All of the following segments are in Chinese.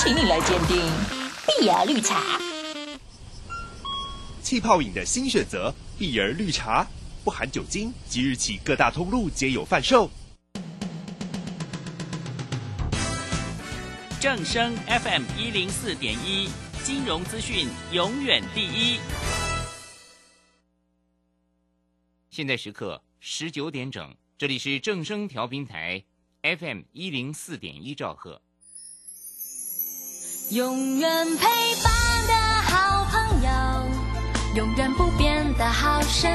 请你来鉴定。碧儿绿茶，气泡饮的新选择——碧儿绿茶，不含酒精，即日起各大通路皆有贩售。正声 FM 一零四点一，金融资讯永远第一。现在时刻十九点整，这里是正声调频台 FM 一零四点一兆赫。永远陪伴的好朋友，永远不变的好声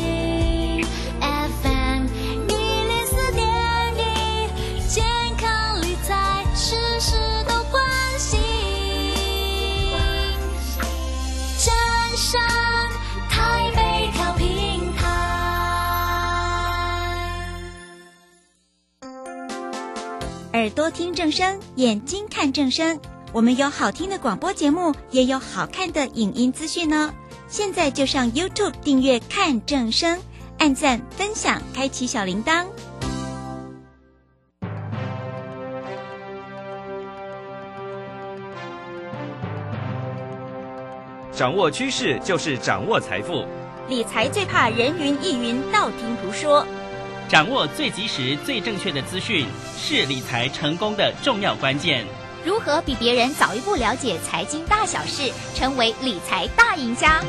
音。FM 一零四点一，健康理财事事都关心。正声台北调频台。耳朵听正声，眼睛看正声。我们有好听的广播节目，也有好看的影音资讯呢。现在就上 YouTube 订阅看正声，按赞分享，开启小铃铛。掌握趋势就是掌握财富，理财最怕人云亦云、道听途说。掌握最及时、最正确的资讯，是理财成功的重要关键。如何比别人早一步了解财经大小事，成为理财大赢家？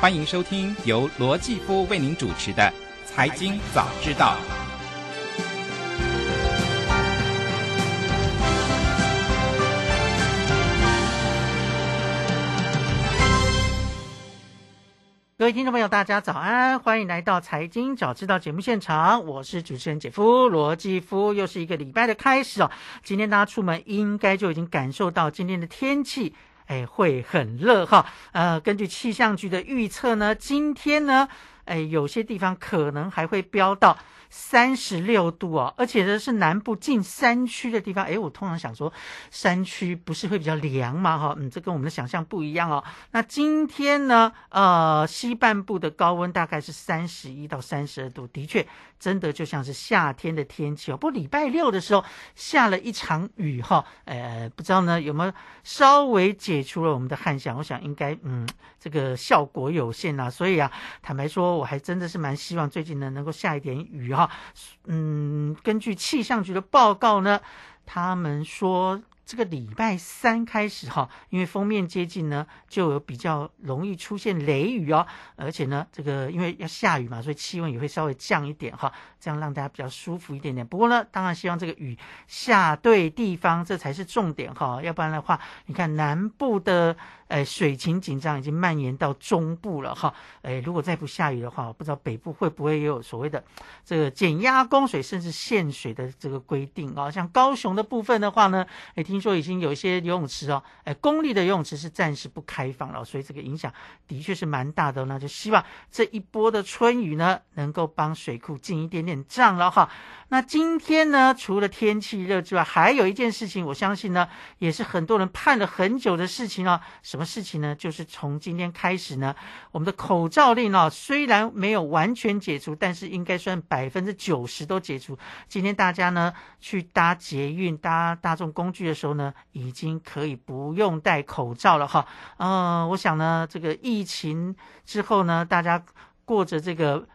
欢迎收听由罗继夫为您主持的《财经早知道》。听众朋友，大家早安，欢迎来到《财经早知道》节目现场，我是主持人姐夫罗继夫，又是一个礼拜的开始哦。今天大家出门应该就已经感受到今天的天气，哎，会很热哈。呃，根据气象局的预测呢，今天呢，哎，有些地方可能还会飙到。三十六度哦，而且呢是南部近山区的地方。哎，我通常想说，山区不是会比较凉吗？哈，嗯，这跟我们的想象不一样哦。那今天呢，呃，西半部的高温大概是三十一到三十二度，的确，真的就像是夏天的天气哦。不过礼拜六的时候下了一场雨哈，呃，不知道呢有没有稍微解除了我们的旱象？我想应该，嗯，这个效果有限啊。所以啊，坦白说，我还真的是蛮希望最近呢能够下一点雨哈。啊，嗯，根据气象局的报告呢，他们说这个礼拜三开始哈，因为封面接近呢，就有比较容易出现雷雨哦，而且呢，这个因为要下雨嘛，所以气温也会稍微降一点哈，这样让大家比较舒服一点点。不过呢，当然希望这个雨下对地方，这才是重点哈，要不然的话，你看南部的。哎，水情紧张已经蔓延到中部了哈。哎，如果再不下雨的话，我不知道北部会不会也有所谓的这个减压供水甚至限水的这个规定啊？像高雄的部分的话呢，哎，听说已经有一些游泳池哦，哎，公立的游泳池是暂时不开放了，所以这个影响的确是蛮大的。那就希望这一波的春雨呢，能够帮水库进一点点账了哈。那今天呢，除了天气热之外，还有一件事情，我相信呢，也是很多人盼了很久的事情哦。什什么事情呢？就是从今天开始呢，我们的口罩令哦，虽然没有完全解除，但是应该算百分之九十都解除。今天大家呢去搭捷运、搭大众工具的时候呢，已经可以不用戴口罩了哈。嗯，我想呢，这个疫情之后呢，大家过着这个。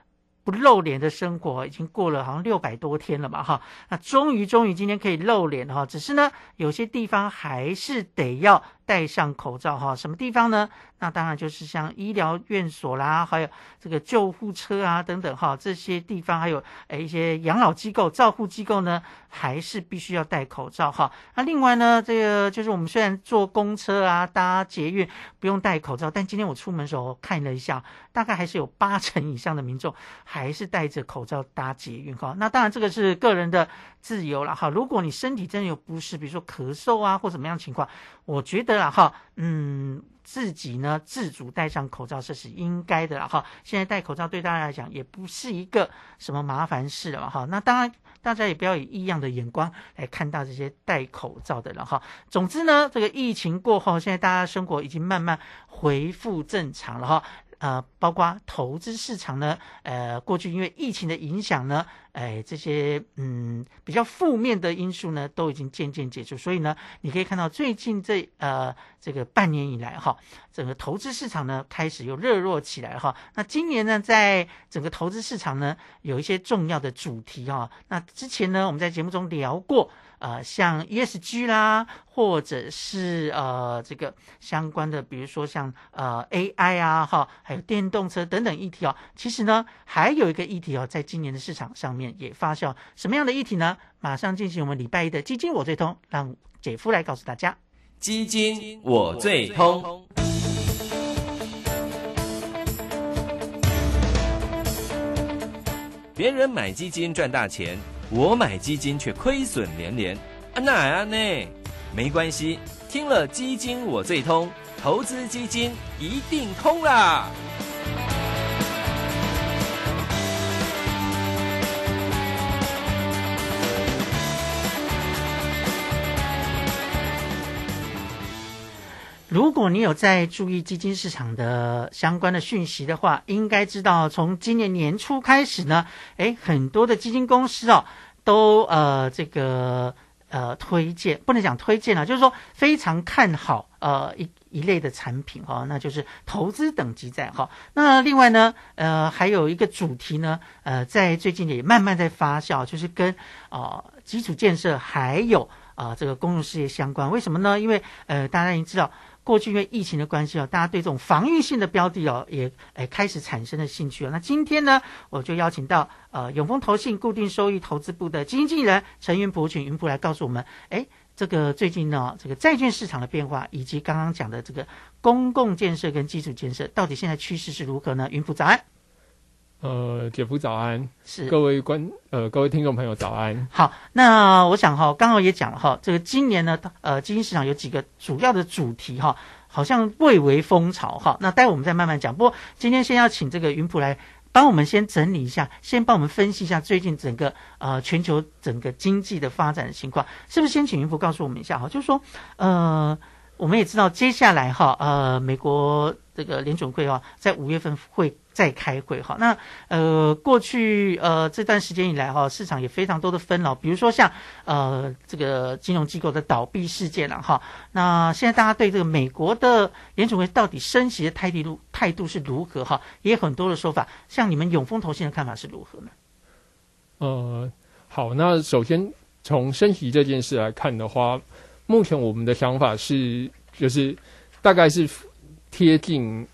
不露脸的生活已经过了好像六百多天了嘛，哈，那终于终于今天可以露脸了哈，只是呢有些地方还是得要戴上口罩哈，什么地方呢？那当然就是像医疗院所啦，还有这个救护车啊等等哈，这些地方还有诶一些养老机构、照护机构呢，还是必须要戴口罩哈。那另外呢，这个就是我们虽然坐公车啊、搭捷运不用戴口罩，但今天我出门的时候看了一下，大概还是有八成以上的民众还是戴着口罩搭捷运哈。那当然这个是个人的自由了哈。如果你身体真的有不适，比如说咳嗽啊或怎么样情况，我觉得啦哈，嗯。自己呢，自主戴上口罩这是应该的了哈。现在戴口罩对大家来讲也不是一个什么麻烦事了哈。那当然，大家也不要以异样的眼光来看到这些戴口罩的人哈。总之呢，这个疫情过后，现在大家生活已经慢慢恢复正常了哈。呃，包括投资市场呢，呃，过去因为疫情的影响呢，哎，这些嗯比较负面的因素呢，都已经渐渐解除。所以呢，你可以看到最近这呃这个半年以来哈，整个投资市场呢开始又热络起来哈。那今年呢，在整个投资市场呢，有一些重要的主题哈。那之前呢，我们在节目中聊过。呃，像 ESG 啦，或者是呃这个相关的，比如说像呃 AI 啊，哈，还有电动车等等议题哦。其实呢，还有一个议题哦，在今年的市场上面也发酵。什么样的议题呢？马上进行我们礼拜一的基金我最通，让姐夫来告诉大家。基金我最通，别人买基金赚大钱。我买基金却亏损连连，啊哪啊呢？没关系，听了基金我最通，投资基金一定通啦！如果你有在注意基金市场的相关的讯息的话，应该知道从今年年初开始呢，诶，很多的基金公司哦，都呃这个呃推荐，不能讲推荐了，就是说非常看好呃一一类的产品哈，那就是投资等级债哈。那另外呢，呃还有一个主题呢，呃在最近也慢慢在发酵，就是跟啊基础建设还有啊这个公用事业相关。为什么呢？因为呃大家已经知道。过去因为疫情的关系哦，大家对这种防御性的标的哦，也哎开始产生了兴趣哦。那今天呢，我就邀请到呃永丰投信固定收益投资部的经纪人陈云博群云普来告诉我们，哎，这个最近呢，这个债券市场的变化，以及刚刚讲的这个公共建设跟基础建设，到底现在趋势是如何呢？云普早安。呃，姐夫早安，是各位观呃各位听众朋友早安。好，那我想哈，刚好也讲了哈，这个今年呢，呃，基金市场有几个主要的主题哈，好像蔚为风潮哈。那待会我们再慢慢讲。不过今天先要请这个云普来帮我们先整理一下，先帮我们分析一下最近整个呃全球整个经济的发展的情况，是不是？先请云普告诉我们一下哈，就是说呃。我们也知道，接下来哈，呃，美国这个联准会哈，在五月份会再开会哈。那呃，过去呃这段时间以来哈，市场也非常多的纷扰，比如说像呃这个金融机构的倒闭事件了哈。那现在大家对这个美国的联准会到底升息的态度态度是如何哈？也有很多的说法。像你们永丰投信的看法是如何呢？呃，好，那首先从升息这件事来看的话。目前我们的想法是，就是大概是贴近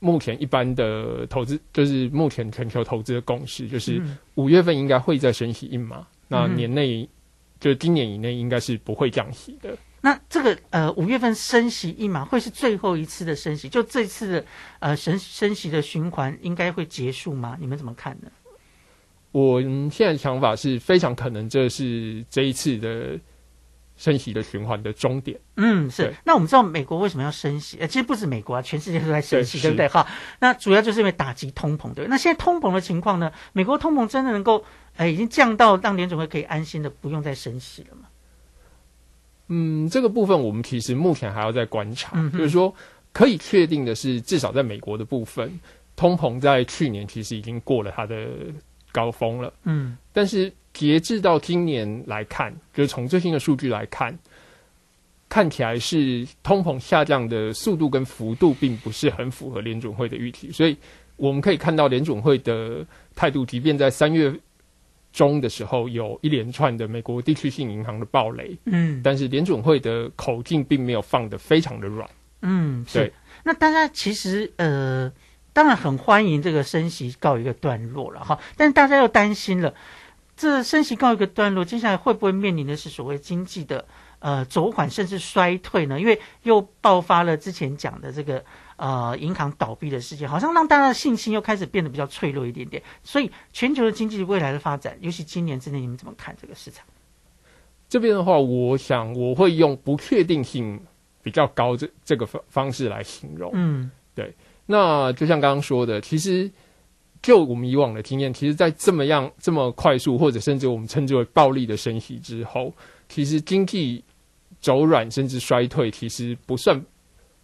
目前一般的投资，就是目前全球投资的共识，就是五月份应该会再升息一码，那年内就今年以内应该是不会降息的。那这个呃五月份升息一码会是最后一次的升息，就这次的呃升升息的循环应该会结束吗？你们怎么看呢？我现在想法是非常可能，这是这一次的。升息的循环的终点，嗯，是。那我们知道美国为什么要升息？呃，其实不止美国啊，全世界都在升息，对不对？哈，那主要就是因为打击通膨，对。那现在通膨的情况呢？美国通膨真的能够，呃，已经降到让联总会可以安心的不用再升息了吗？嗯，这个部分我们其实目前还要再观察。就是说，可以确定的是，至少在美国的部分，通膨在去年其实已经过了它的高峰了。嗯，但是。截至到今年来看，就是从最新的数据来看，看起来是通膨下降的速度跟幅度并不是很符合联准会的预期，所以我们可以看到联准会的态度，即便在三月中的时候有一连串的美国地区性银行的暴雷，嗯，但是联准会的口径并没有放的非常的软，嗯，对。那大家其实呃，当然很欢迎这个升息告一个段落了哈，但大家又担心了。这升息告一个段落，接下来会不会面临的是所谓经济的呃走缓甚至衰退呢？因为又爆发了之前讲的这个呃银行倒闭的事件，好像让大家的信心又开始变得比较脆弱一点点。所以全球的经济未来的发展，尤其今年之内，你们怎么看这个市场？这边的话，我想我会用不确定性比较高这这个方方式来形容。嗯，对。那就像刚刚说的，其实。就我们以往的经验，其实，在这么样这么快速，或者甚至我们称之为暴力的升息之后，其实经济走软甚至衰退，其实不算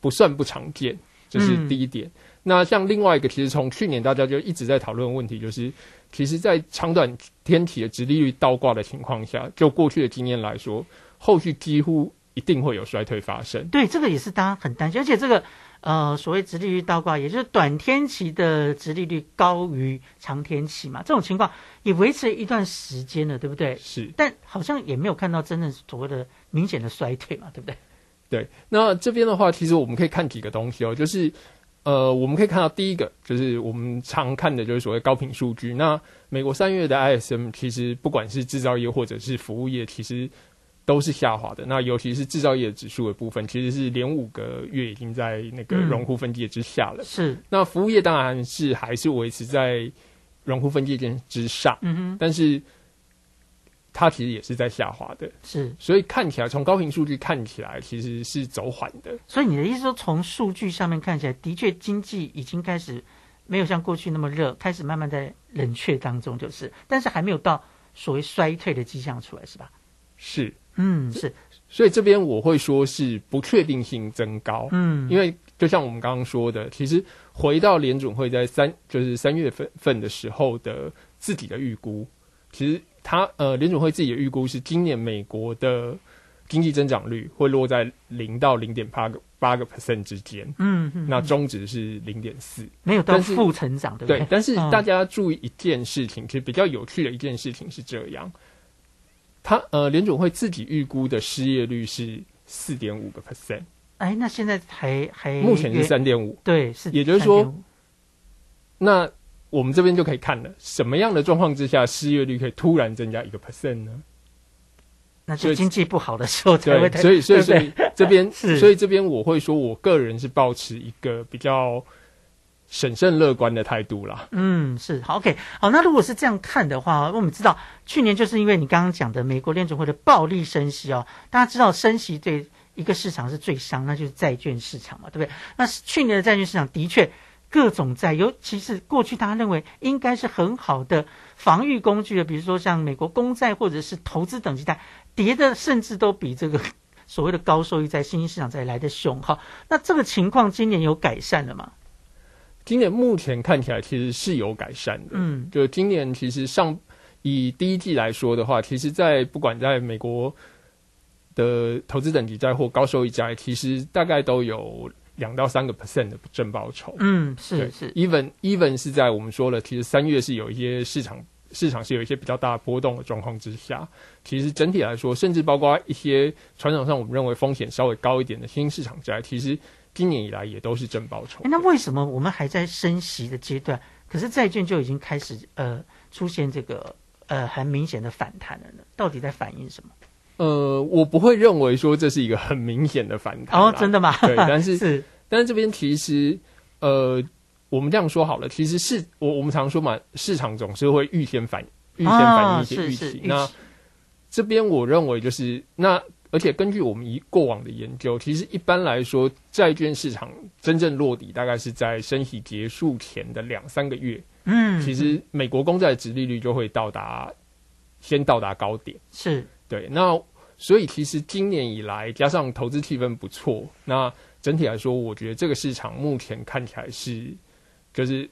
不算不常见。这是第一点。那像另外一个，其实从去年大家就一直在讨论问题，就是其实，在长短天体的直利率倒挂的情况下，就过去的经验来说，后续几乎一定会有衰退发生。对，这个也是大家很担心，而且这个呃，所谓直利率倒挂，也就是短天期的直利率高于长天期嘛，这种情况也维持了一段时间了，对不对？是，但好像也没有看到真正所谓的明显的衰退嘛，对不对？对，那这边的话，其实我们可以看几个东西哦，就是。呃，我们可以看到第一个就是我们常看的就是所谓高频数据。那美国三月的 ISM 其实不管是制造业或者是服务业，其实都是下滑的。那尤其是制造业指数的部分，其实是连五个月已经在那个荣枯分界之下了。是。那服务业当然是还是维持在荣枯分界线之上。嗯哼。但是。它其实也是在下滑的，是，所以看起来从高频数据看起来其实是走缓的。所以你的意思说，从数据上面看起来，的确经济已经开始没有像过去那么热，开始慢慢在冷却当中，就是，但是还没有到所谓衰退的迹象出来，是吧？是，嗯，是。所以这边我会说是不确定性增高，嗯，因为就像我们刚刚说的，其实回到联准会在三就是三月份份的时候的自己的预估，其实。他呃，联准会自己的预估是今年美国的经济增长率会落在零到零点八个八个 percent 之间。嗯，那中值是零点四，没有到负成长，对不对？但是大家注意一件事情，其实比较有趣的一件事情是这样：，他呃，联总会自己预估的失业率是四点五个 percent。哎，那现在还还目前是三点五，对，是，也就是说，那。我们这边就可以看了，什么样的状况之下失业率可以突然增加一个 percent 呢？那就经济不好的时候才会。所以，所以，所以这边，所以这边我会说，我个人是保持一个比较审慎乐观的态度啦。嗯，是好，OK，好。那如果是这样看的话，我们知道去年就是因为你刚刚讲的美国联储会的暴力升息哦，大家知道升息对一个市场是最伤，那就是债券市场嘛，对不对？那去年的债券市场的确。各种债，尤其是过去大家认为应该是很好的防御工具的，比如说像美国公债或者是投资等级债，跌的甚至都比这个所谓的高收益债、新兴市场债来的凶。哈，那这个情况今年有改善了吗？今年目前看起来其实是有改善的。嗯，就今年其实上以第一季来说的话，其实在不管在美国的投资等级债或高收益债，其实大概都有。两到三个 percent 的正报酬，嗯，是是，even even 是在我们说了，其实三月是有一些市场市场是有一些比较大波动的状况之下，其实整体来说，甚至包括一些传统上我们认为风险稍微高一点的新兴市场债，其实今年以来也都是正报酬。那为什么我们还在升息的阶段，可是债券就已经开始呃出现这个呃很明显的反弹了呢？到底在反映什么？呃，我不会认为说这是一个很明显的反弹哦，真的吗？对，但是 是，但是这边其实，呃，我们这样说好了，其实是我我们常说嘛，市场总是会预先反预先反映一些预期。那这边我认为就是那，而且根据我们以过往的研究，其实一般来说，债券市场真正落底大概是在升息结束前的两三个月。嗯，其实美国公债的殖利率就会到达先到达高点。是对，那。所以其实今年以来，加上投资气氛不错，那整体来说，我觉得这个市场目前看起来是，就是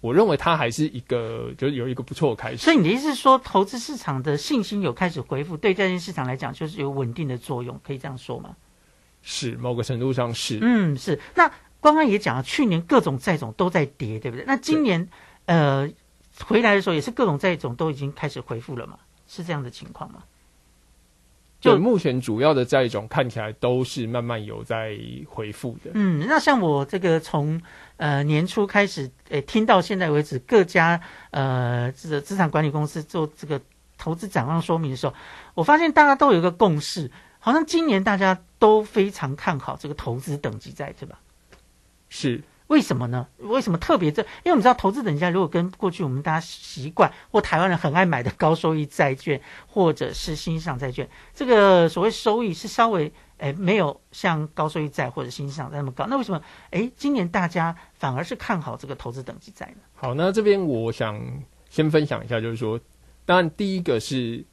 我认为它还是一个，就是有一个不错的开始。所以你的意思是说，投资市场的信心有开始恢复，对债券市场来讲，就是有稳定的作用，可以这样说吗？是，某个程度上是。嗯，是。那刚刚也讲了，去年各种债种都在跌，对不对？那今年呃回来的时候，也是各种债种都已经开始恢复了嘛？是这样的情况吗？就目前主要的债种看起来都是慢慢有在回复的。嗯，那像我这个从呃年初开始诶听到现在为止，各家呃这个资产管理公司做这个投资展望说明的时候，我发现大家都有一个共识，好像今年大家都非常看好这个投资等级债，对吧？是。为什么呢？为什么特别这？因为我们知道投资等价如果跟过去我们大家习惯或台湾人很爱买的高收益债券或者是新兴债券，这个所谓收益是稍微诶没有像高收益债或者新兴市场那么高。那为什么诶今年大家反而是看好这个投资等级债呢？好，那这边我想先分享一下，就是说，当然第一个是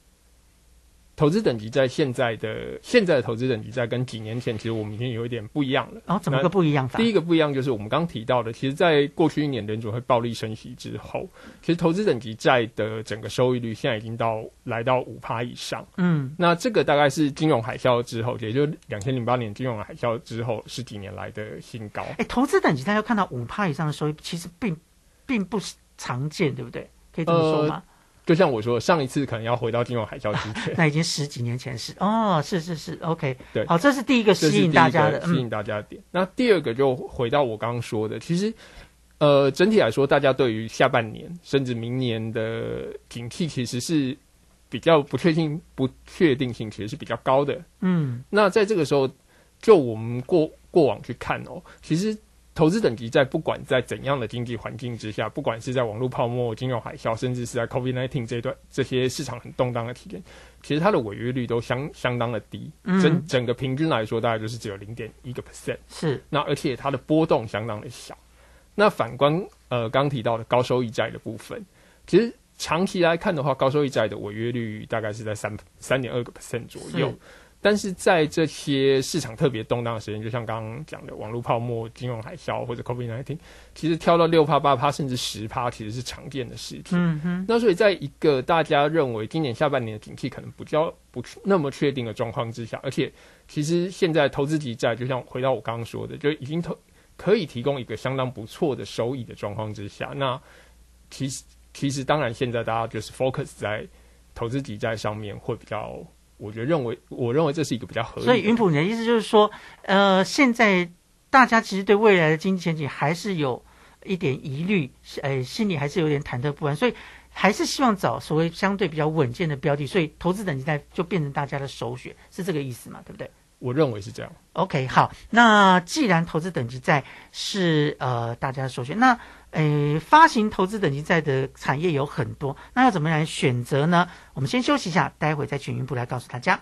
投资等级在现在的现在的投资等级在跟几年前其实我们已经有一点不一样了。哦，怎么个不一样法？第一个不一样就是我们刚提到的，其实，在过去一年联储会暴力升息之后，其实投资等级债的整个收益率现在已经到来到五趴以上。嗯，那这个大概是金融海啸之后，也就两千零八年金融海啸之后十几年来的新高。哎，投资等级大家看到五趴以上的收益，其实并并不常见，对不对？可以这么说吗？就像我说，上一次可能要回到金融海啸之前，那已经十几年前是哦，是是是，OK，对，好，这是第一个吸引大家的，吸引大家的点。那第二个就回到我刚刚说的，其实呃，整体来说，大家对于下半年甚至明年的景气其实是比较不确定，不确定性其实是比较高的。嗯，那在这个时候，就我们过过往去看哦，其实。投资等级在不管在怎样的经济环境之下，不管是在网络泡沫、金融海啸，甚至是在 COVID-19 这段这些市场很动荡的期间，其实它的违约率都相相当的低，整整个平均来说大概就是只有零点一个 percent。是，那而且它的波动相当的小。那反观呃刚提到的高收益债的部分，其实长期来看的话，高收益债的违约率大概是在三三点二个 percent 左右。但是在这些市场特别动荡的时间，就像刚刚讲的网络泡沫、金融海啸或者 COVID-19，其实跳到六趴、八趴甚至十趴，其实是常见的事情。嗯哼。那所以在一个大家认为今年下半年的景气可能比较不那么确定的状况之下，而且其实现在投资级债，就像回到我刚刚说的，就已经投可以提供一个相当不错的收益的状况之下，那其实其实当然现在大家就是 focus 在投资级债上面会比较。我觉得认为，我认为这是一个比较合理。所以云普，你的意思就是说，呃，现在大家其实对未来的经济前景还是有一点疑虑，呃，心里还是有点忐忑不安，所以还是希望找所谓相对比较稳健的标的，所以投资等级在就变成大家的首选，是这个意思嘛？对不对？我认为是这样。OK，好，那既然投资等级在是呃大家的首选，那。诶，发行投资等级债的产业有很多，那要怎么来选择呢？我们先休息一下，待会再请云部来告诉大家。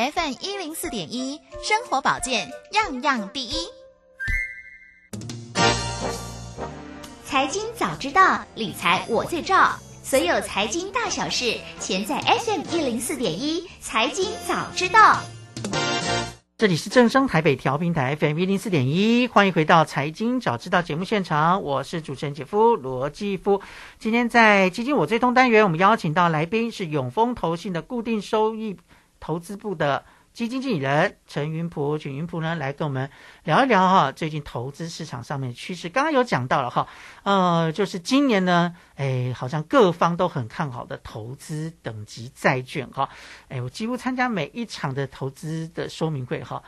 FM 一零四点一，生活保健样样第一。财经早知道，理财我最照。所有财经大小事，全在 FM 一零四点一。财经早知道，这里是正声台北调频台 FM 一零四点一，欢迎回到财经早知道节目现场，我是主持人姐夫罗继夫。今天在基金我最通单元，我们邀请到来宾是永丰投信的固定收益投资部的。基金经理人陈云普，请云普呢来跟我们聊一聊哈，最近投资市场上面的趋势。刚刚有讲到了哈，呃，就是今年呢，哎，好像各方都很看好的投资等级债券哈，哎，我几乎参加每一场的投资的说明会哈，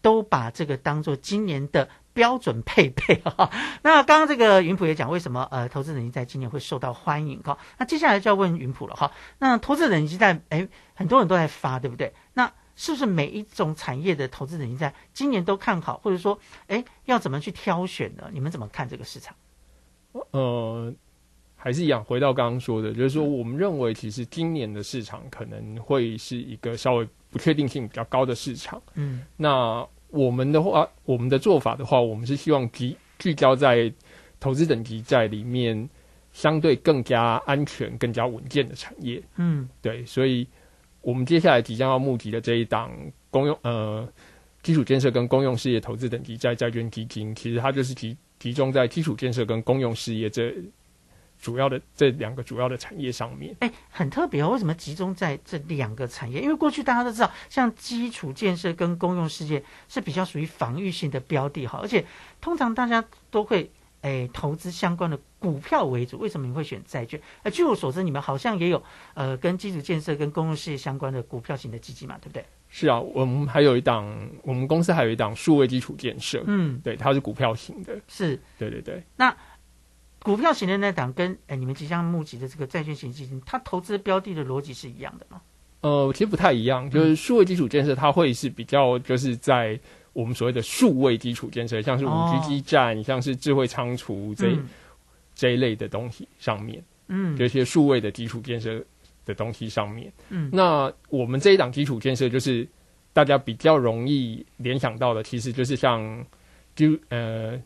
都把这个当做今年的标准配备哈。那刚刚这个云普也讲，为什么呃投资等级在今年会受到欢迎哈？那接下来就要问云普了哈。那投资等级在，哎，很多人都在发，对不对？那是不是每一种产业的投资人在今年都看好，或者说，哎，要怎么去挑选呢？你们怎么看这个市场？呃，还是一样，回到刚刚说的，就是说，我们认为其实今年的市场可能会是一个稍微不确定性比较高的市场。嗯，那我们的话，我们的做法的话，我们是希望聚聚焦在投资等级在里面相对更加安全、更加稳健的产业。嗯，对，所以。我们接下来即将要募集的这一档公用呃基础建设跟公用事业投资等级债债券基金，其实它就是集集中在基础建设跟公用事业这主要的这两个主要的产业上面。哎，很特别哦，为什么集中在这两个产业？因为过去大家都知道，像基础建设跟公用事业是比较属于防御性的标的哈，而且通常大家都会。哎，投资相关的股票为主，为什么你会选债券？呃，据我所知，你们好像也有呃跟基础建设跟公用事业相关的股票型的基金嘛，对不对？是啊，我们还有一档，我们公司还有一档数位基础建设，嗯，对，它是股票型的，是，对对对。那股票型的那档跟哎你们即将募集的这个债券型基金，它投资标的的逻辑是一样的吗？呃，其实不太一样，就是数位基础建设它会是比较就是在。我们所谓的数位基础建设，像是五 G 基站，像是智慧仓储这这一类的东西上面，嗯，这些数位的基础建设的东西上面，嗯，那我们这一档基础建设就是大家比较容易联想到的，其实就是像就呃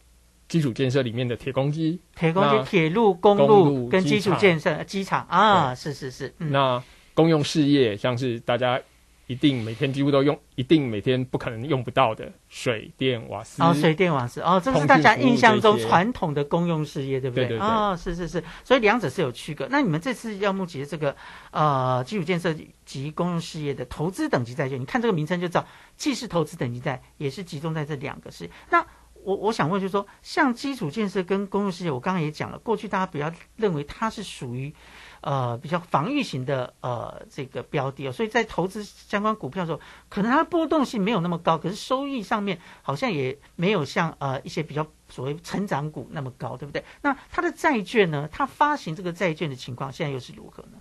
基础建设里面的铁公鸡、铁公鸡、铁路、公路跟基础建设、机场啊，是是是。那公用事业，像是大家。一定每天几乎都用，一定每天不可能用不到的水电瓦斯。哦，水电瓦斯哦，这是大家印象中传统的公用事业，对不对？对对对。哦，是是是，所以两者是有区隔。那你们这次要募集的这个呃基础建设及公用事业的投资等级债券，你看这个名称就知道，既是投资等级债，也是集中在这两个事业。那我我想问，就是说，像基础建设跟公用事业，我刚刚也讲了，过去大家比较认为它是属于。呃，比较防御型的呃这个标的哦，所以在投资相关股票的时候，可能它的波动性没有那么高，可是收益上面好像也没有像呃一些比较所谓成长股那么高，对不对？那它的债券呢，它发行这个债券的情况现在又是如何呢？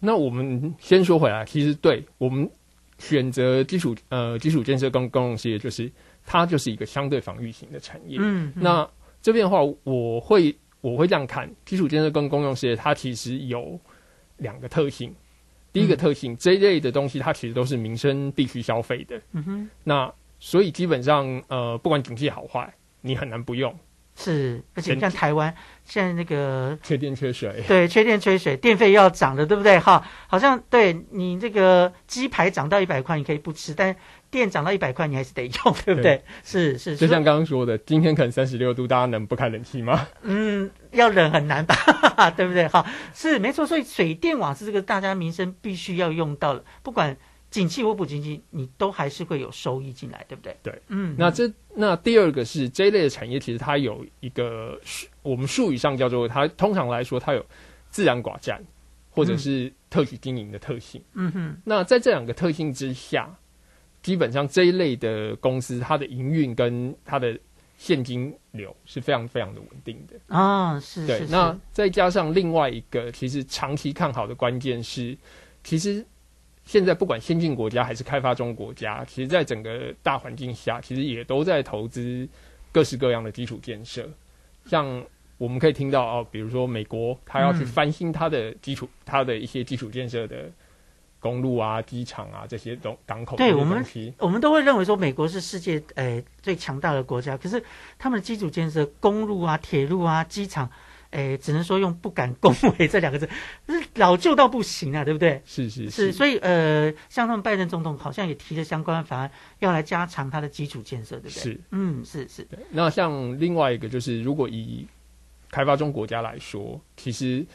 那我们先说回来，其实对我们选择基础呃基础建设跟公用事业，就是它就是一个相对防御型的产业。嗯，那这边的话，我会。我会这样看，基础建设跟公用事业，它其实有两个特性。第一个特性，这一类的东西，它其实都是民生必须消费的。嗯哼。那所以基本上，呃，不管景气好坏，你很难不用。是，而且像台湾现在那个缺电缺水，对，缺电缺水，电费要涨的，对不对？哈，好像对你这个鸡排涨到一百块，你可以不吃，但电涨到一百块，你还是得用，对不对？是是，就像刚刚说的，今天可能三十六度，大家能不开冷气吗？嗯，要冷很难吧，对不对？好，是没错，所以水电网是这个大家民生必须要用到的，不管。景气或不景气，你都还是会有收益进来，对不对？对，嗯。那这那第二个是这一类的产业，其实它有一个我们术语上叫做它通常来说它有自然寡占或者是特许经营的特性。嗯哼。那在这两个特性之下，基本上这一类的公司，它的营运跟它的现金流是非常非常的稳定的啊，是对。那再加上另外一个，其实长期看好的关键是，其实现在不管先进国家还是开发中国家，其实在整个大环境下，其实也都在投资各式各样的基础建设，像。我们可以听到哦，比如说美国，它要去翻新它的基础，它的一些基础建设的公路啊、机场啊这些东港口。对我们，我们都会认为说美国是世界诶最强大的国家，可是他们的基础建设，公路啊、铁路啊、机场，诶，只能说用不敢恭维这两个字，是 老旧到不行啊，对不对？是是是，所以呃，像他们拜登总统好像也提了相关法案，要来加强它的基础建设，对不对？是，嗯，是是。那像另外一个就是，如果以开发中国家来说，其实，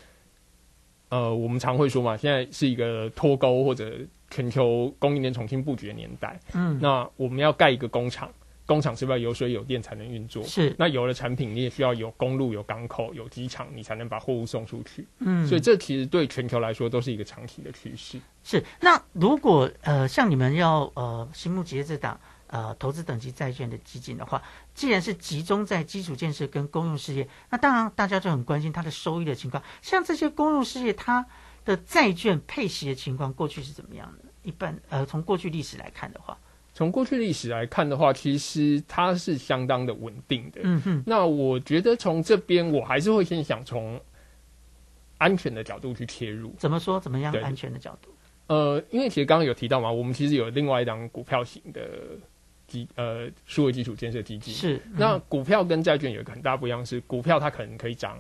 呃，我们常会说嘛，现在是一个脱钩或者全球供应链重新布局的年代。嗯，那我们要盖一个工厂，工厂是不是要有水有电才能运作？是。那有了产品，你也需要有公路、有港口、有机场，你才能把货物送出去。嗯，所以这其实对全球来说都是一个长期的趋势。是。那如果呃，像你们要呃，新木杰这档。呃，投资等级债券的基金的话，既然是集中在基础建设跟公用事业，那当然大家就很关心它的收益的情况。像这些公用事业，它的债券配息的情况，过去是怎么样的？一般呃，从过去历史来看的话，从过去历史来看的话，其实它是相当的稳定的。嗯哼。那我觉得从这边，我还是会先想从安全的角度去切入。怎么说？怎么样安全的角度？呃，因为其实刚刚有提到嘛，我们其实有另外一张股票型的。基呃，数位基础建设基金是那股票跟债券有一个很大不一样，是股票它可能可以涨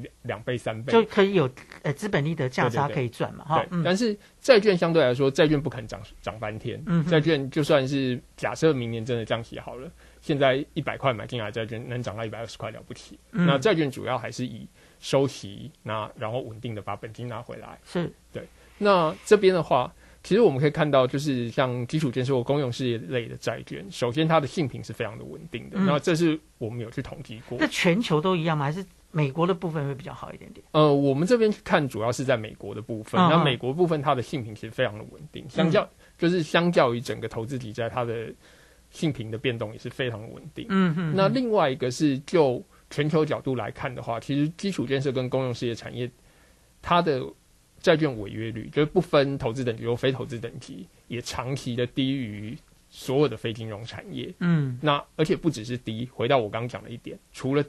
两两倍三倍，就可以有呃资本利得价差可以赚嘛哈。但是债券相对来说，债券不肯涨涨翻天。嗯债券就算是假设明年真的降息好了，现在一百块买进来债券能涨到一百二十块了不起。那债券主要还是以收息，那然后稳定的把本金拿回来。是对。那这边的话。其实我们可以看到，就是像基础建设或公用事业类的债券，首先它的性品是非常的稳定的。那这是我们有去统计过。那全球都一样吗？还是美国的部分会比较好一点点？呃，我们这边看主要是在美国的部分。那美国部分它的性品其实非常的稳定，相较就是相较于整个投资体债，它的性品的变动也是非常稳定。嗯嗯。那另外一个是就全球角度来看的话，其实基础建设跟公用事业产业它的。债券违约率就是不分投资等级或非投资等级，也长期的低于所有的非金融产业。嗯，那而且不只是低，回到我刚刚讲的一点，除了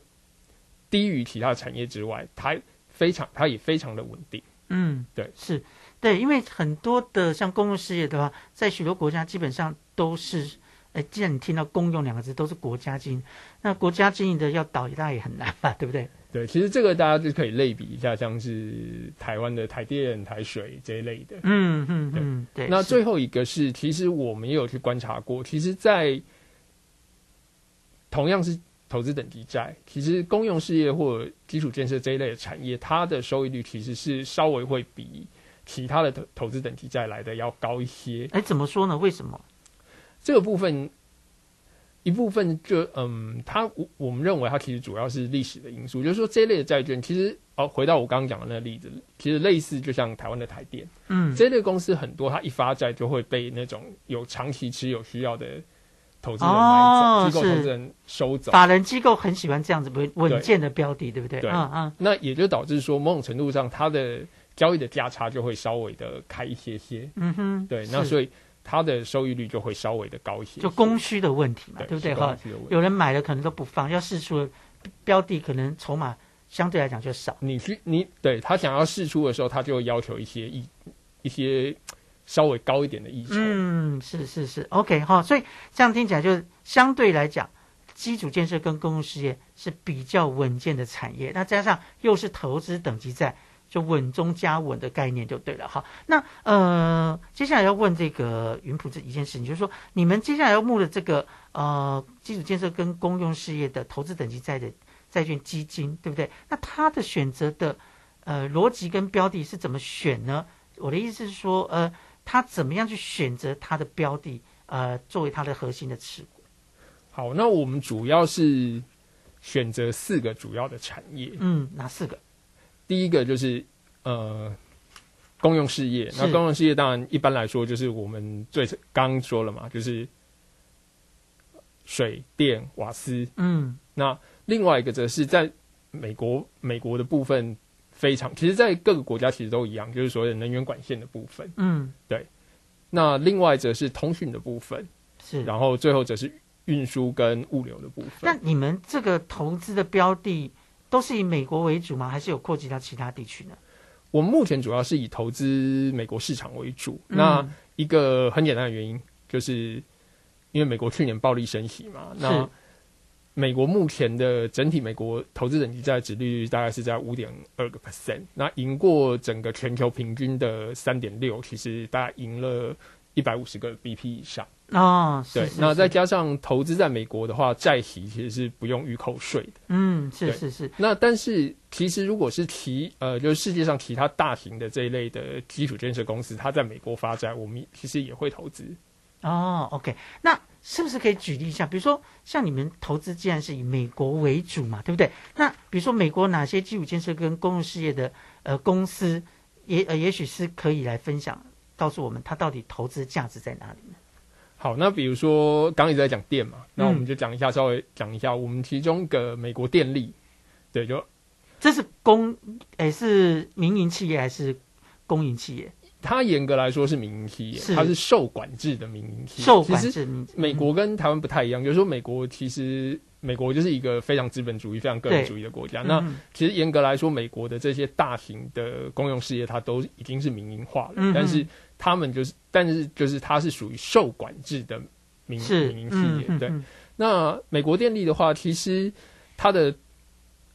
低于其他产业之外，它非常，它也非常的稳定。嗯，对，是，对，因为很多的像公用事业的话，在许多国家基本上都是。哎，既然你听到“公用”两个字，都是国家经营，那国家经营的要倒，大概也很难吧？对不对？对，其实这个大家就可以类比一下，像是台湾的台电、台水这一类的。嗯嗯嗯，对。那最后一个是，其实我们也有去观察过，其实，在同样是投资等级债，其实公用事业或基础建设这一类的产业，它的收益率其实是稍微会比其他的投投资等级债来的要高一些。哎，怎么说呢？为什么？这个部分一部分就嗯，它我我们认为它其实主要是历史的因素，就是说这一类的债券其实哦，回到我刚刚讲的那个例子，其实类似就像台湾的台电，嗯，这类公司很多，它一发债就会被那种有长期持有需要的投资人买走，机构投资人收走，法人机构很喜欢这样子稳稳健的标的，对不对？对，嗯嗯，那也就导致说某种程度上它的交易的价差就会稍微的开一些些，嗯哼，对，那所以。它的收益率就会稍微的高一些，就供需的问题嘛，对不对？哈，有人买了可能都不放，要试出标的，可能筹码相对来讲就少。你去你对他想要试出的时候，他就会要求一些一一些稍微高一点的溢酬。嗯，是是是，OK 哈。所以这样听起来，就是相对来讲，基础建设跟公共事业是比较稳健的产业。那加上又是投资等级在。就稳中加稳的概念就对了哈。那呃，接下来要问这个云普这一件事情，就是说你们接下来要募的这个呃基础建设跟公用事业的投资等级债的债券基金，对不对？那它的选择的呃逻辑跟标的是怎么选呢？我的意思是说，呃，它怎么样去选择他的标的呃作为他的核心的持股？好，那我们主要是选择四个主要的产业。嗯，哪四个？第一个就是呃公用事业，那公用事业当然一般来说就是我们最刚说了嘛，就是水电、瓦斯。嗯，那另外一个则是在美国，美国的部分非常，其实，在各个国家其实都一样，就是所谓的能源管线的部分。嗯，对。那另外则是通讯的部分，是，然后最后则是运输跟物流的部分。那你们这个投资的标的都是以美国为主吗？还是有扩及到其他地区呢？我们目前主要是以投资美国市场为主。那一个很简单的原因，就是因为美国去年暴力升息嘛。那美国目前的整体美国投资等级债值利率大概是在五点二个 percent，那赢过整个全球平均的三点六，其实大概赢了一百五十个 BP 以上。哦，对，那再加上投资在美国的话，债息其实是不用预扣税的。嗯，是是是。那但是其实如果是其呃，就是世界上其他大型的这一类的基础建设公司，它在美国发债，我们其实也会投资。哦，OK，那是不是可以举例一下？比如说，像你们投资既然是以美国为主嘛，对不对？那比如说，美国哪些基础建设跟公用事业的呃公司，也呃也许是可以来分享，告诉我们它到底投资价值在哪里呢？好，那比如说刚一直在讲电嘛，那我们就讲一下，稍微讲一下我们其中一个美国电力，对，就这是公诶是民营企业还是公营企业？它严格来说是民营企业，它是受管制的民营企业。受管制美国跟台湾不太一样，就是说美国其实美国就是一个非常资本主义、非常个人主义的国家。那其实严格来说，美国的这些大型的公用事业，它都已经是民营化了，但是。他们就是，但是就是它是属于受管制的民民营企业。对，那美国电力的话，其实它的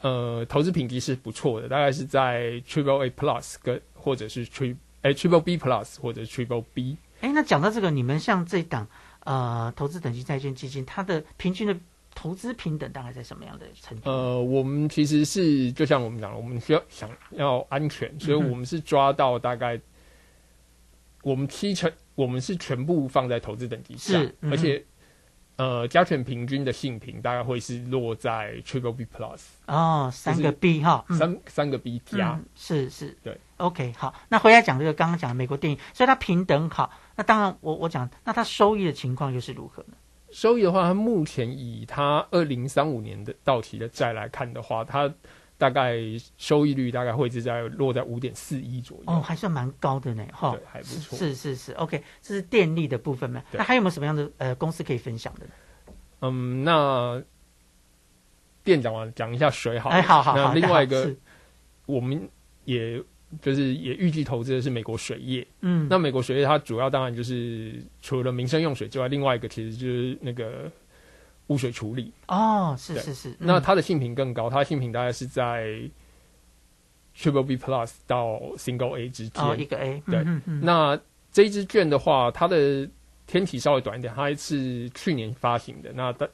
呃投资评级是不错的，大概是在 Triple A Plus 跟或者是 Tri 哎 Triple B Plus 或者 Triple B。哎，那讲到这个，你们像这档呃投资等级债券基金，它的平均的投资平等大概在什么样的程度？呃，我们其实是就像我们讲，我们需要想要安全，所以我们是抓到大概。我们七成，我们是全部放在投资等级上，而且，呃，加权平均的性评大概会是落在 Triple B Plus 哦，三个 B 哈，三三个 B 加，是是，对，OK，好，那回来讲这个刚刚讲的美国电影，所以它平等好，那当然我我讲，那它收益的情况又是如何呢？收益的话，它目前以它二零三五年的到期的债来看的话，它。大概收益率大概会是在落在五点四一左右哦，还算蛮高的呢，哈，对，还不错。是是是，OK，这是电力的部分嘛？那还有没有什么样的呃公司可以分享的？嗯，那店讲完讲一下水好，哎，好好好。那另外一个，我们也就是也预计投资的是美国水业，嗯，那美国水业它主要当然就是除了民生用水之外，另外一个其实就是那个。污水处理哦，是是是，那它的性评更高，它的性评大概是在 Triple B Plus 到 Single A 之间，一个 A。对，那这一支券的话，它的天体稍微短一点，它是去年发行的，那的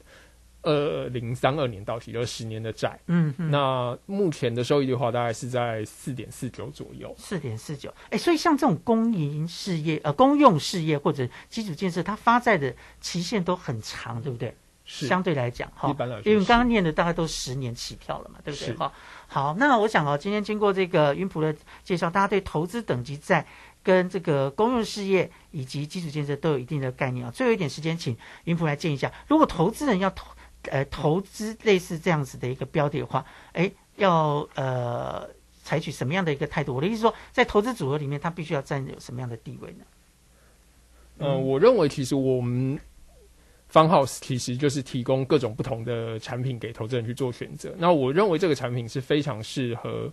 二零三二年到期，就是十年的债。嗯，那目前的收益的话，大概是在四点四九左右。四点四九，哎，所以像这种公营事业、呃公用事业或者基础建设，它发债的期限都很长，对不对？相对来讲，哈，因为刚刚念的大概都十年起跳了嘛，对不对？哈，好，那我想啊，今天经过这个云普的介绍，大家对投资等级债跟这个公用事业以及基础建设都有一定的概念啊。最后一点时间，请云普来建议一下，如果投资人要投呃投资类似这样子的一个标的的话，哎，要呃采取什么样的一个态度？我的意思说，在投资组合里面，它必须要占有什么样的地位呢？嗯，我认为其实我们。Fun House 其实就是提供各种不同的产品给投资人去做选择。那我认为这个产品是非常适合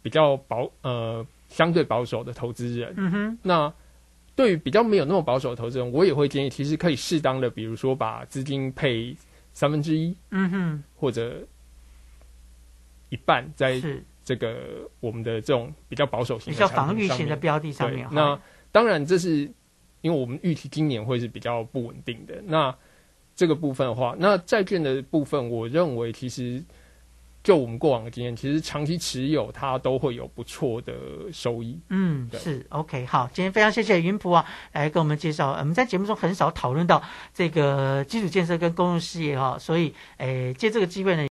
比较保呃相对保守的投资人。嗯哼。那对于比较没有那么保守的投资人，我也会建议，其实可以适当的，比如说把资金配三分之一，嗯哼，或者一半在这个我们的这种比较保守型、比较防御型的标的上面。那当然这是。因为我们预期今年会是比较不稳定的，那这个部分的话，那债券的部分，我认为其实就我们过往的经验，其实长期持有它都会有不错的收益。嗯，是 OK。好，今天非常谢谢云普啊，来跟我们介绍。我们在节目中很少讨论到这个基础建设跟公用事业哈，所以诶，借这个机会呢。